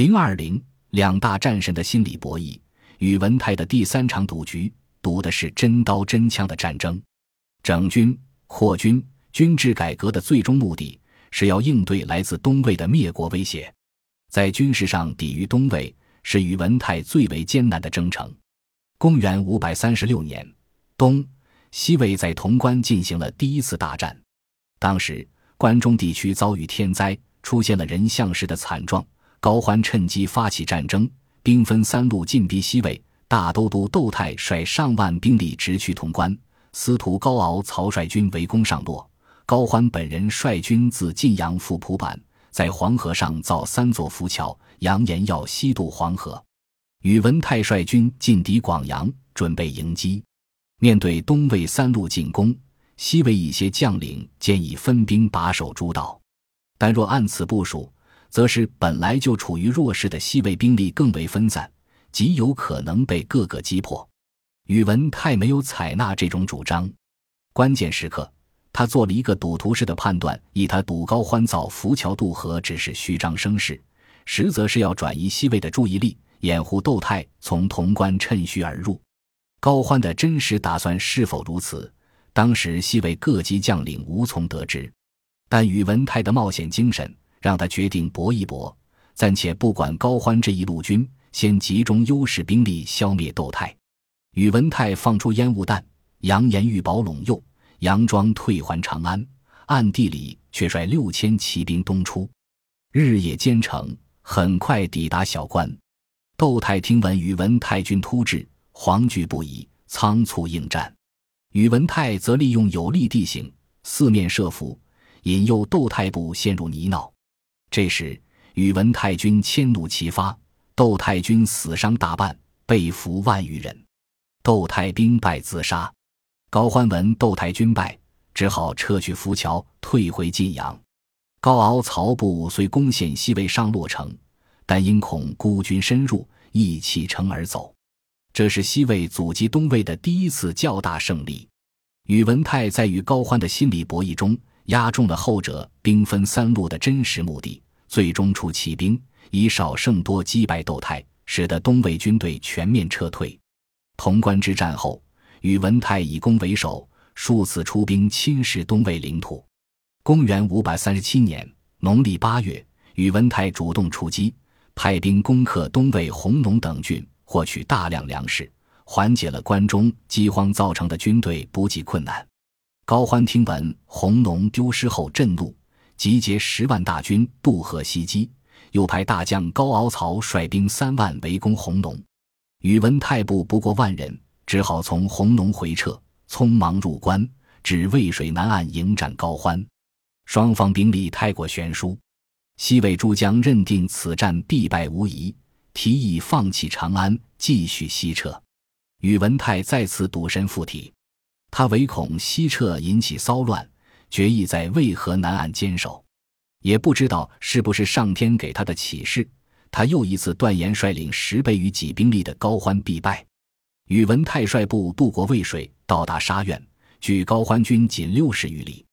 零二零两大战神的心理博弈，宇文泰的第三场赌局赌的是真刀真枪的战争。整军扩军军制改革的最终目的是要应对来自东魏的灭国威胁，在军事上抵御东魏是宇文泰最为艰难的征程。公元五百三十六年，东西魏在潼关进行了第一次大战。当时关中地区遭遇天灾，出现了人像石的惨状。高欢趁机发起战争，兵分三路进逼西魏。大都督窦泰率上万兵力直取潼关，司徒高敖、曹率军围攻上洛。高欢本人率军自晋阳赴蒲坂，在黄河上造三座浮桥，扬言要西渡黄河。宇文泰率军进抵广阳，准备迎击。面对东魏三路进攻，西魏一些将领建议分兵把守诸道，但若按此部署。则是本来就处于弱势的西魏兵力更为分散，极有可能被各个击破。宇文泰没有采纳这种主张，关键时刻，他做了一个赌徒式的判断：以他赌高欢造浮桥渡河只是虚张声势，实则是要转移西魏的注意力，掩护窦泰从潼关趁虚而入。高欢的真实打算是否如此，当时西魏各级将领无从得知。但宇文泰的冒险精神。让他决定搏一搏，暂且不管高欢这一路军，先集中优势兵力消灭窦泰。宇文泰放出烟雾弹，扬言欲保陇右，佯装退还长安，暗地里却率六千骑兵东出，日夜兼程，很快抵达小关。窦泰听闻宇文泰军突至，惶惧不已，仓促应战。宇文泰则利用有利地形，四面设伏，引诱窦泰部陷入泥淖。这时，宇文泰军迁怒齐发，窦太军死伤大半，被俘万余人。窦太兵败自杀。高欢闻窦太军败，只好撤去浮桥，退回晋阳。高敖、曹部虽攻陷西魏上洛城，但因恐孤军深入，亦弃城而走。这是西魏阻击东魏的第一次较大胜利。宇文泰在与高欢的心理博弈中。压中了后者兵分三路的真实目的，最终出奇兵，以少胜多击败窦泰，使得东魏军队全面撤退。潼关之战后，宇文泰以攻为守，数次出兵侵蚀东魏领土。公元五百三十七年农历八月，宇文泰主动出击，派兵攻克东魏弘农等郡，获取大量粮食，缓解了关中饥荒造成的军队补给困难。高欢听闻弘农丢失后震怒，集结十万大军渡河袭击，又派大将高敖、曹率兵三万围攻弘农。宇文泰部不过万人，只好从弘农回撤，匆忙入关，至渭水南岸迎战高欢。双方兵力太过悬殊，西魏诸将认定此战必败无疑，提议放弃长安，继续西撤。宇文泰再次赌神附体。他唯恐西撤引起骚乱，决意在渭河南岸坚守。也不知道是不是上天给他的启示，他又一次断言率领十倍于己兵力的高欢必败。宇文泰率部渡过渭水，到达沙苑，距高欢军仅六十余里。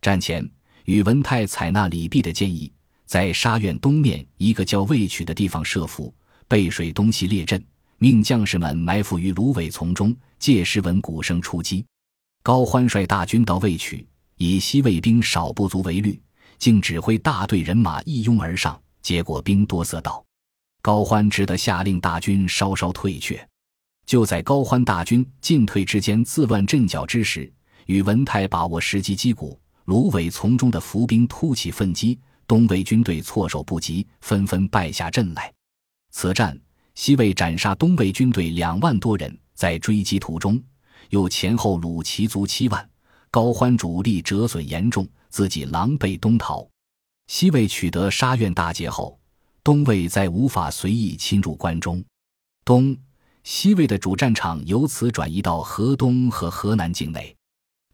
战前，宇文泰采纳李泌的建议，在沙苑东面一个叫渭曲的地方设伏，背水东西列阵，命将士们埋伏于芦苇丛中，借时闻鼓声出击。高欢率大军到渭曲，以西魏兵少不足为虑，竟指挥大队人马一拥而上，结果兵多色倒。高欢只得下令大军稍稍退却。就在高欢大军进退之间自乱阵脚之时，宇文泰把握时机击鼓，芦苇丛中的伏兵突起奋击，东魏军队措手不及，纷纷败下阵来。此战，西魏斩杀东魏军队两万多人，在追击途中。又前后虏其卒七万，高欢主力折损严重，自己狼狈东逃。西魏取得沙苑大捷后，东魏再无法随意侵入关中。东西魏的主战场由此转移到河东和河南境内。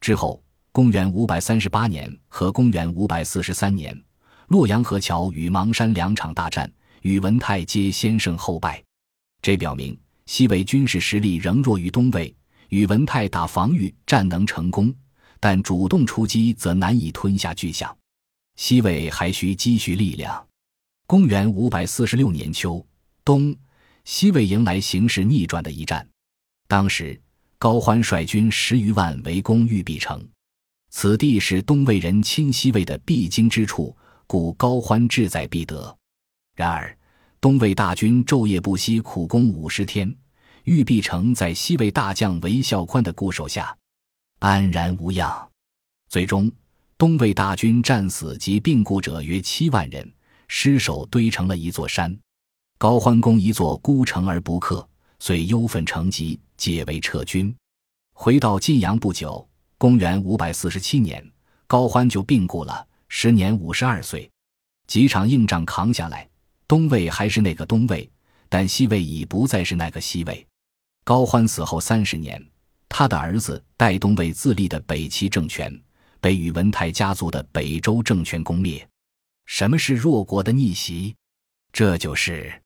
之后，公元五百三十八年和公元五百四十三年，洛阳河桥与邙山两场大战，宇文泰皆先胜后败。这表明西魏军事实力仍弱于东魏。宇文泰打防御战能成功，但主动出击则难以吞下巨响。西魏还需积蓄力量。公元五百四十六年秋冬，西魏迎来形势逆转的一战。当时，高欢率军十余万围攻玉璧城，此地是东魏人侵西魏的必经之处，故高欢志在必得。然而，东魏大军昼夜不息，苦攻五十天，玉璧城在西魏大将韦孝宽的固守下安然无恙。最终，东魏大军战死及病故者约七万人，尸首堆成了一座山。高欢攻一座孤城而不克，遂忧愤成疾，解围撤军。回到晋阳不久，公元五百四十七年，高欢就病故了，时年五十二岁。几场硬仗扛下来。东魏还是那个东魏，但西魏已不再是那个西魏。高欢死后三十年，他的儿子代东魏自立的北齐政权被宇文泰家族的北周政权攻灭。什么是弱国的逆袭？这就是